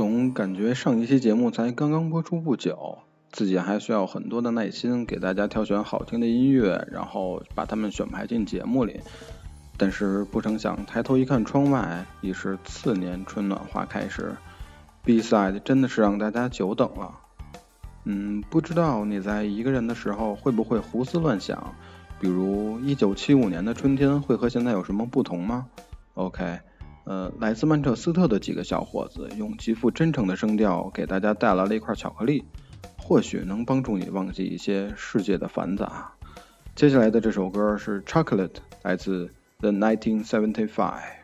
总感觉上一期节目才刚刚播出不久，自己还需要很多的耐心给大家挑选好听的音乐，然后把它们选排进节目里。但是不成想，抬头一看窗外，已是次年春暖花开时。B-side 真的是让大家久等了。嗯，不知道你在一个人的时候会不会胡思乱想，比如一九七五年的春天会和现在有什么不同吗？OK，呃，来自曼彻斯特的几个小伙子用极富真诚的声调给大家带来了一块巧克力，或许能帮助你忘记一些世界的繁杂。接下来的这首歌是 Chocolate，来自 The 1975。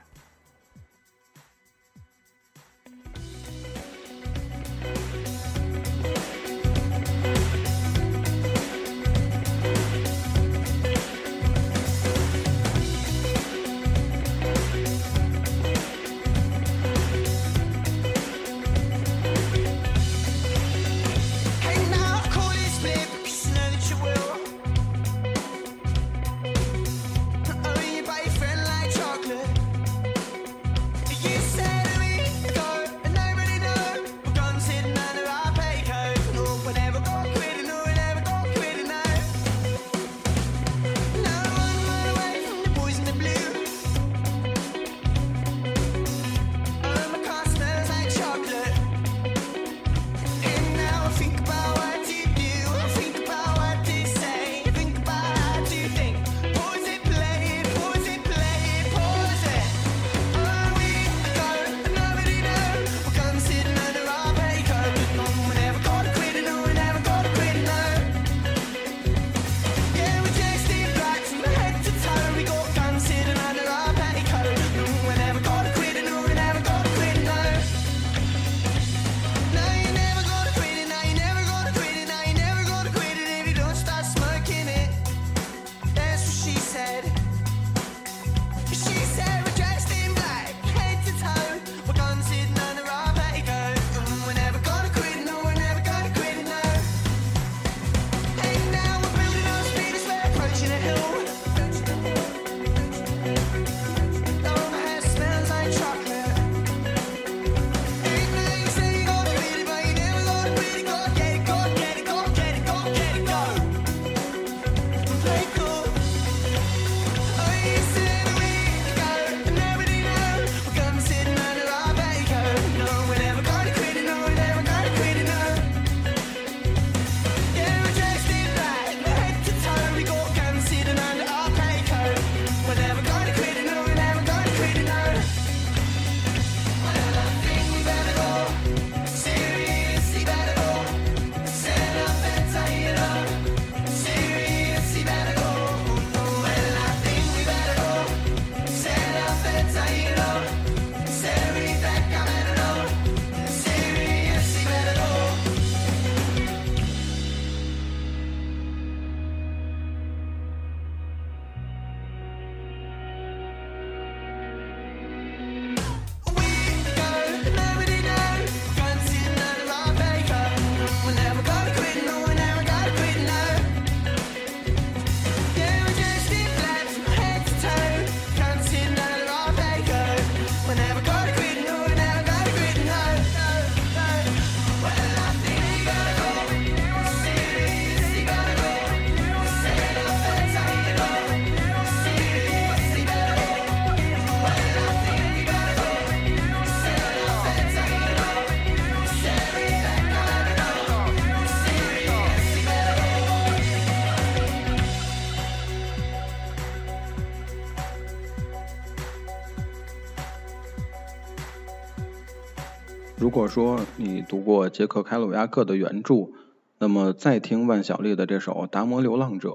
如果说你读过杰克·凯鲁亚克的原著，那么再听万晓利的这首《达摩流浪者》，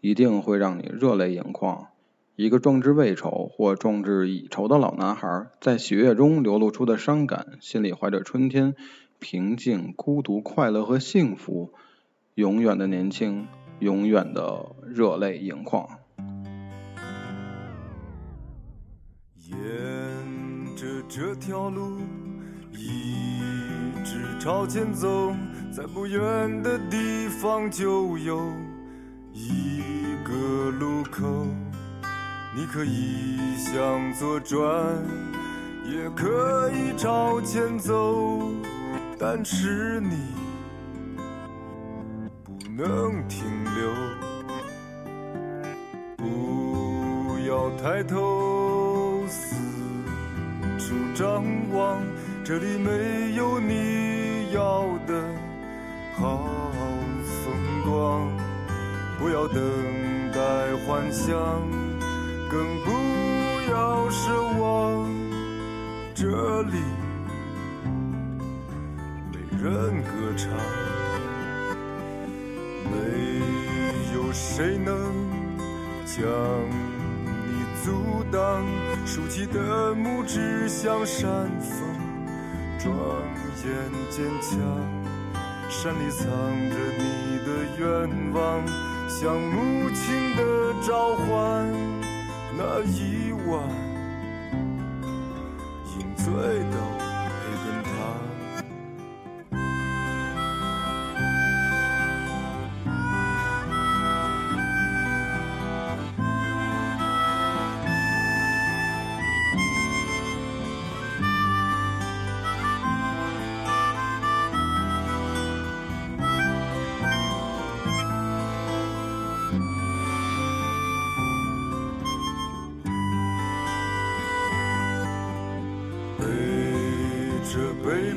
一定会让你热泪盈眶。一个壮志未酬或壮志已酬的老男孩，在喜悦中流露出的伤感，心里怀着春天、平静、孤独、快乐和幸福，永远的年轻，永远的热泪盈眶。沿着这条路。一直朝前走，在不远的地方就有一个路口，你可以向左转，也可以朝前走，但是你不能停留。不要抬头四处张望，这里没有你要的好风光。不要等待幻想，更不要奢望。这里没人歌唱，没有谁能将你阻挡。竖起的拇指向山峰，双眼坚强。山里藏着你的愿望，像母亲的召唤。那一晚。饮醉的。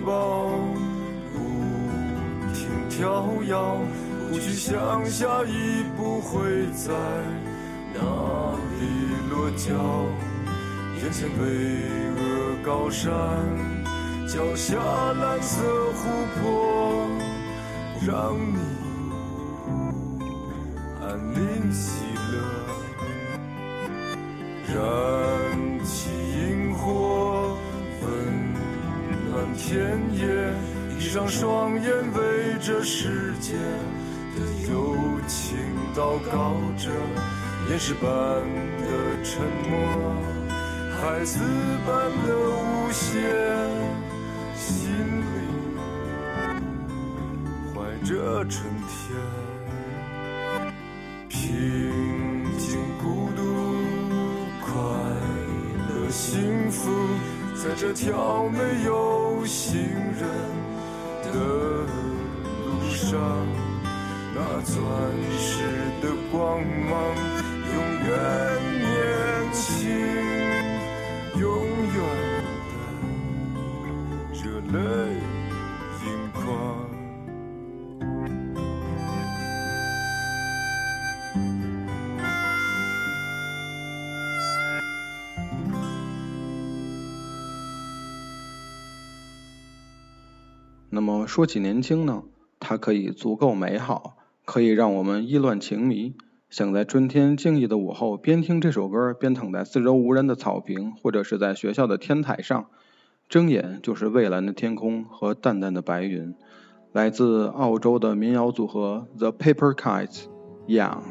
高不停跳跃，不去想下一步会在哪里落脚。眼前巍峨高山，脚下蓝色湖泊，让你双眼，为这世界的友情祷告着。岩石般的沉默，孩子般的无邪，心里怀着春天，平静、孤独、快乐、幸福。在这条没有行人的路上，那钻石的光芒永远年轻，永远的热泪盈眶。那么说起年轻呢，它可以足够美好，可以让我们意乱情迷，想在春天静谧的午后，边听这首歌，边躺在四周无人的草坪，或者是在学校的天台上，睁眼就是蔚蓝的天空和淡淡的白云。来自澳洲的民谣组合 The Paper Kites，Young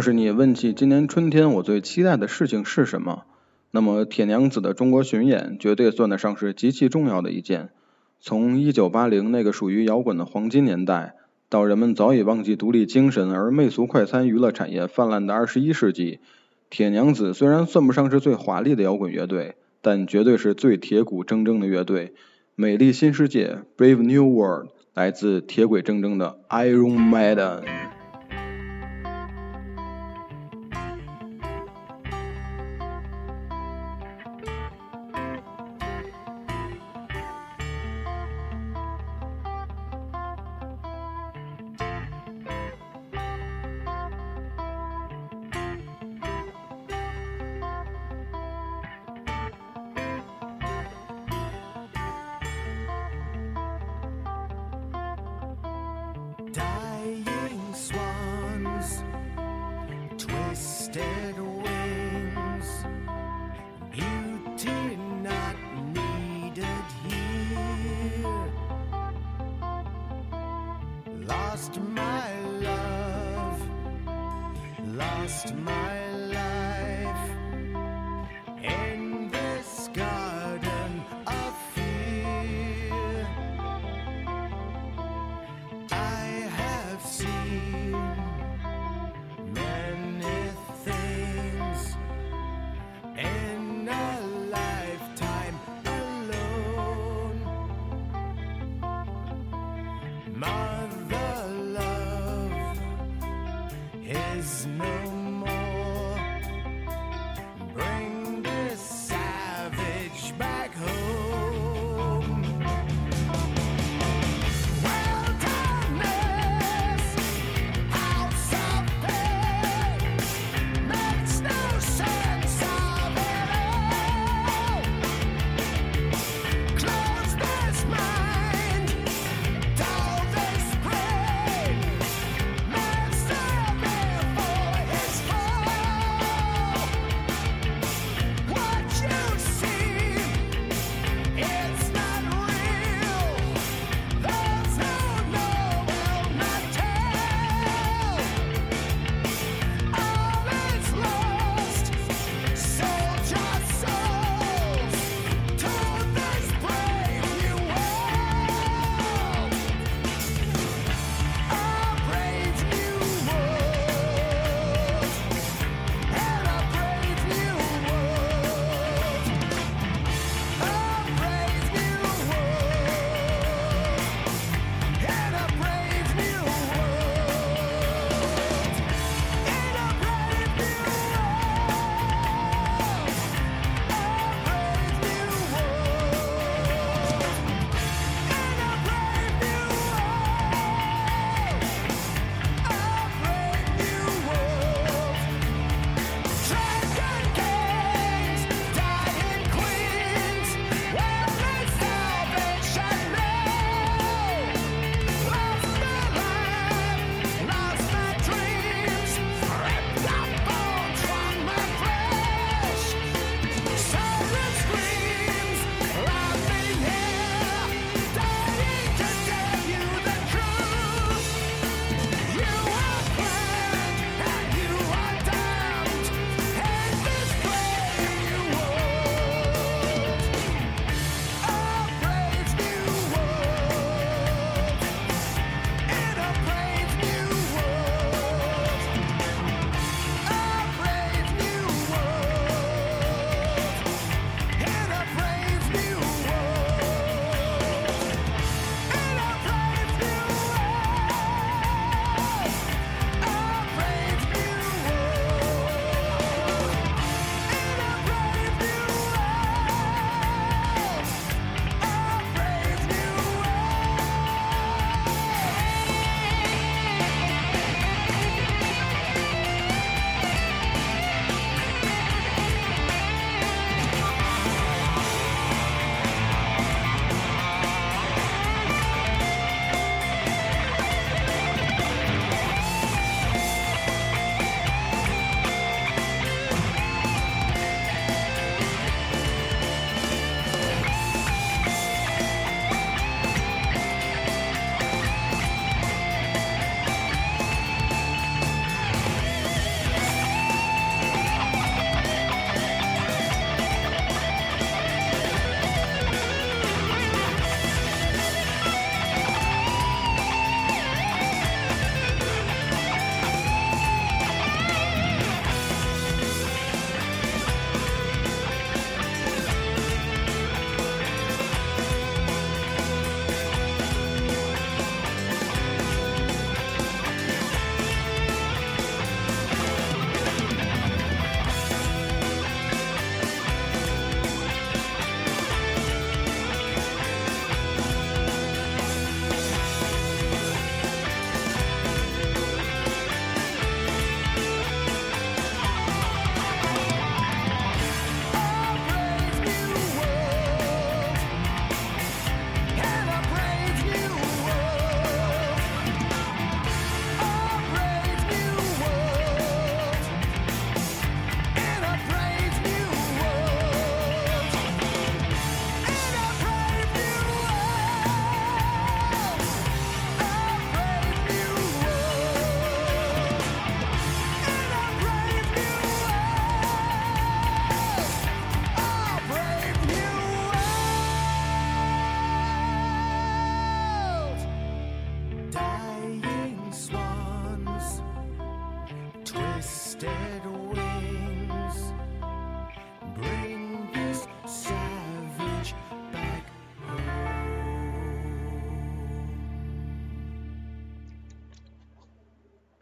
要是你问起今年春天我最期待的事情是什么，那么铁娘子的中国巡演绝对算得上是极其重要的一件。从一九八零那个属于摇滚的黄金年代，到人们早已忘记独立精神而媚俗快餐娱乐产业泛滥的二十一世纪，铁娘子虽然算不上是最华丽的摇滚乐队，但绝对是最铁骨铮铮的乐队。美丽新世界 （Brave New World） 来自铁轨铮铮的 Iron Maiden。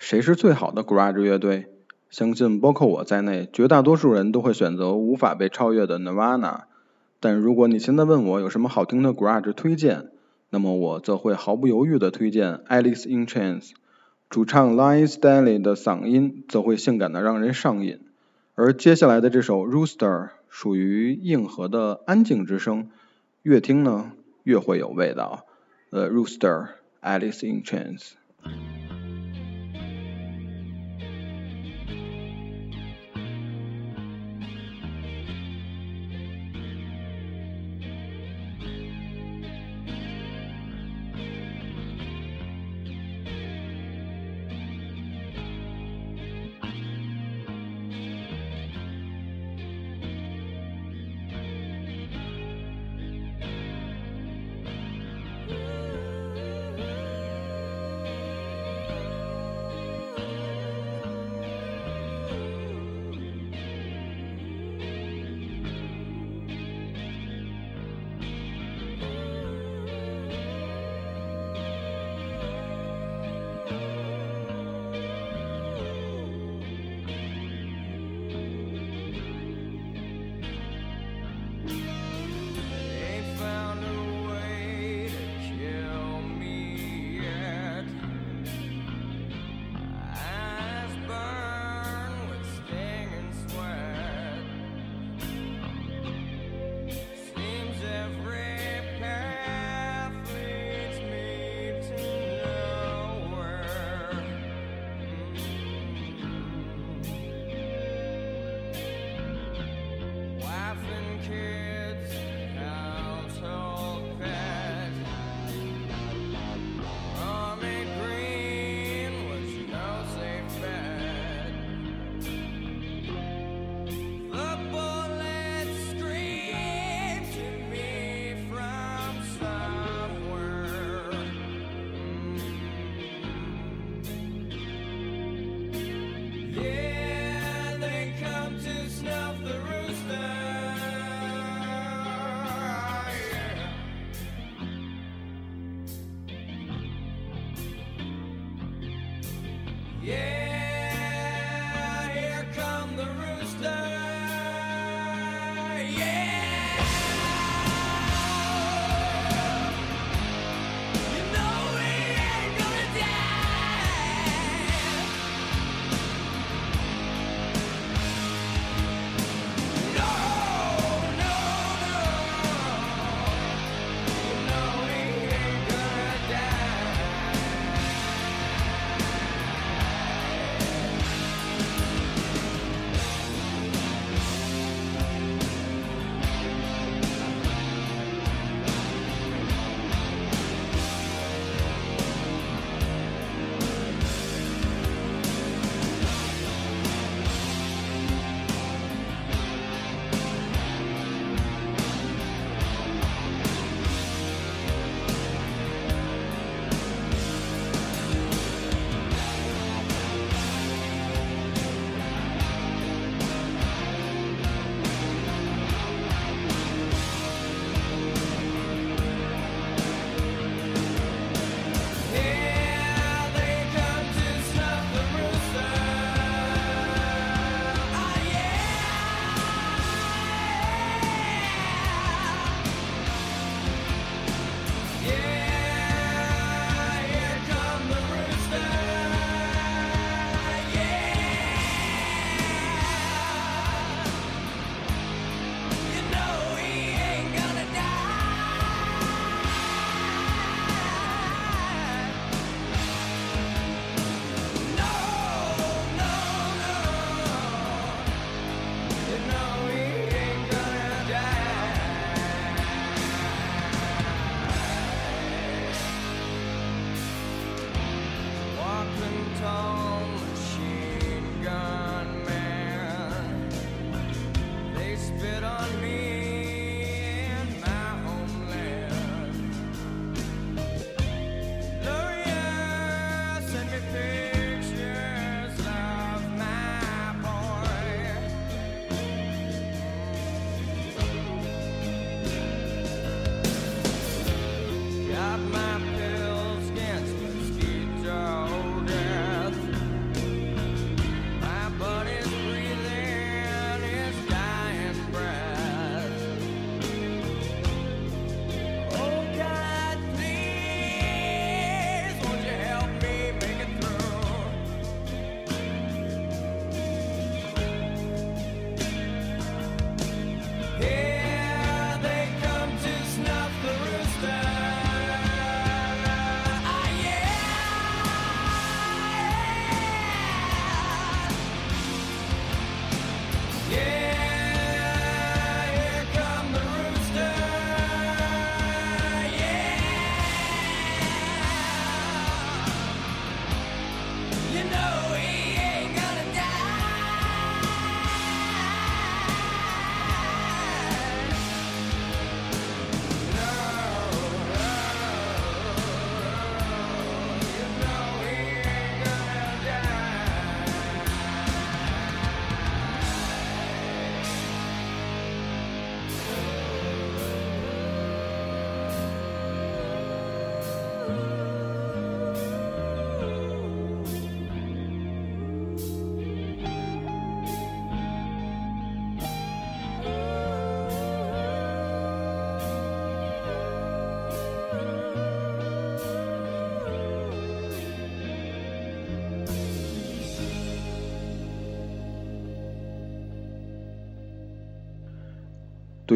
谁是最好的 Garage 乐队？相信包括我在内，绝大多数人都会选择无法被超越的 Nirvana。但如果你现在问我有什么好听的 Garage 推荐，那么我则会毫不犹豫地推荐 Alice in Chains。主唱 Lion Stanley 的嗓音则会性感的让人上瘾，而接下来的这首 Rooster 属于硬核的安静之声，越听呢越会有味道。呃，Rooster Alice in Chains。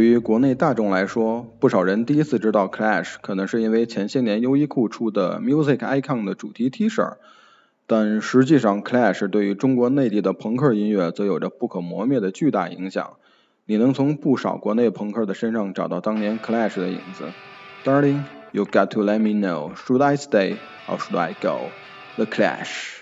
于国内大众来说，不少人第一次知道 Clash，可能是因为前些年优衣库出的 Music Icon 的主题 T 恤，但实际上 Clash 对于中国内地的朋克音乐则有着不可磨灭的巨大影响。你能从不少国内朋克的身上找到当年 Clash 的影子。Darling, you got to let me know, should I stay or should I go? The Clash.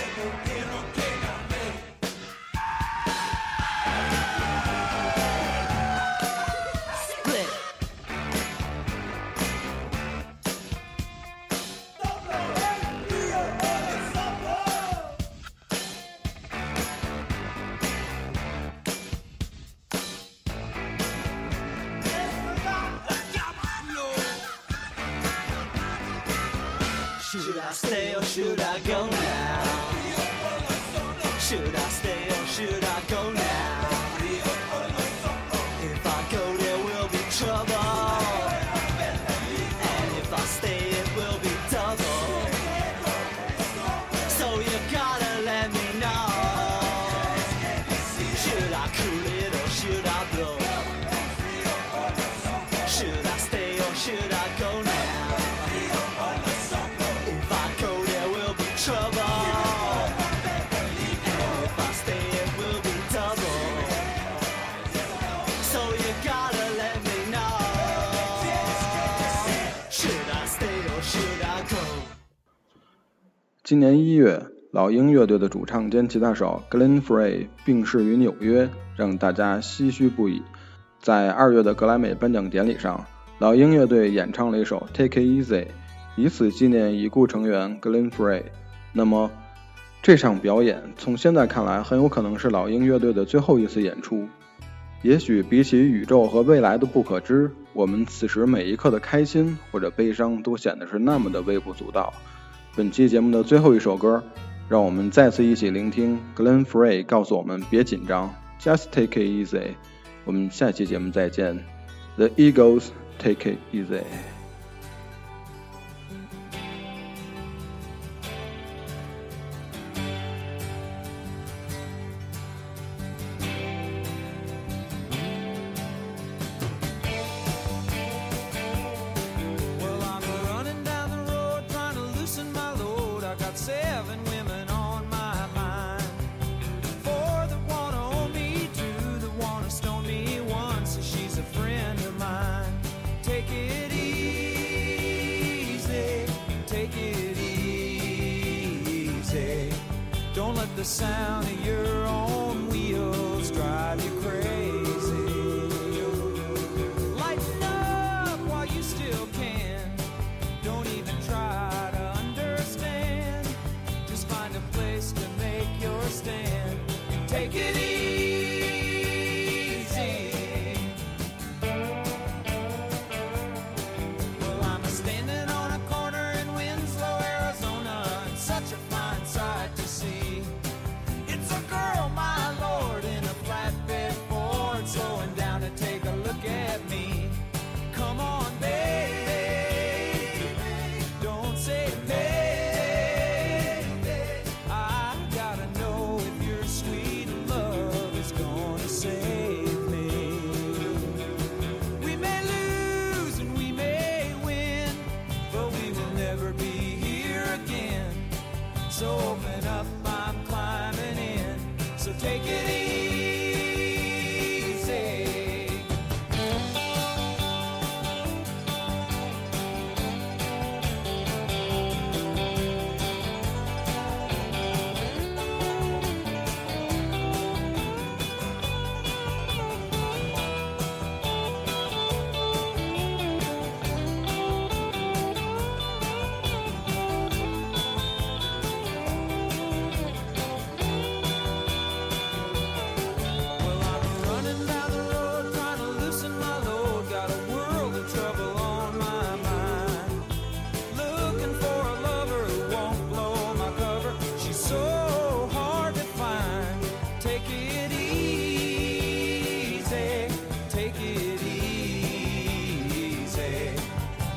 Stay 今年一月，老鹰乐队的主唱兼吉他手 Glenn Frey 病逝于纽约，让大家唏嘘不已。在二月的格莱美颁奖典礼上，老鹰乐队演唱了一首《Take It Easy》，以此纪念已故成员 Glenn Frey。那么，这场表演从现在看来很有可能是老鹰乐队的最后一次演出。也许比起宇宙和未来的不可知，我们此时每一刻的开心或者悲伤都显得是那么的微不足道。本期节目的最后一首歌，让我们再次一起聆听 Glen Frey 告诉我们别紧张，Just take it easy。我们下期节目再见，The Eagles take it easy。The sound of your own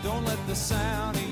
Don't let the sound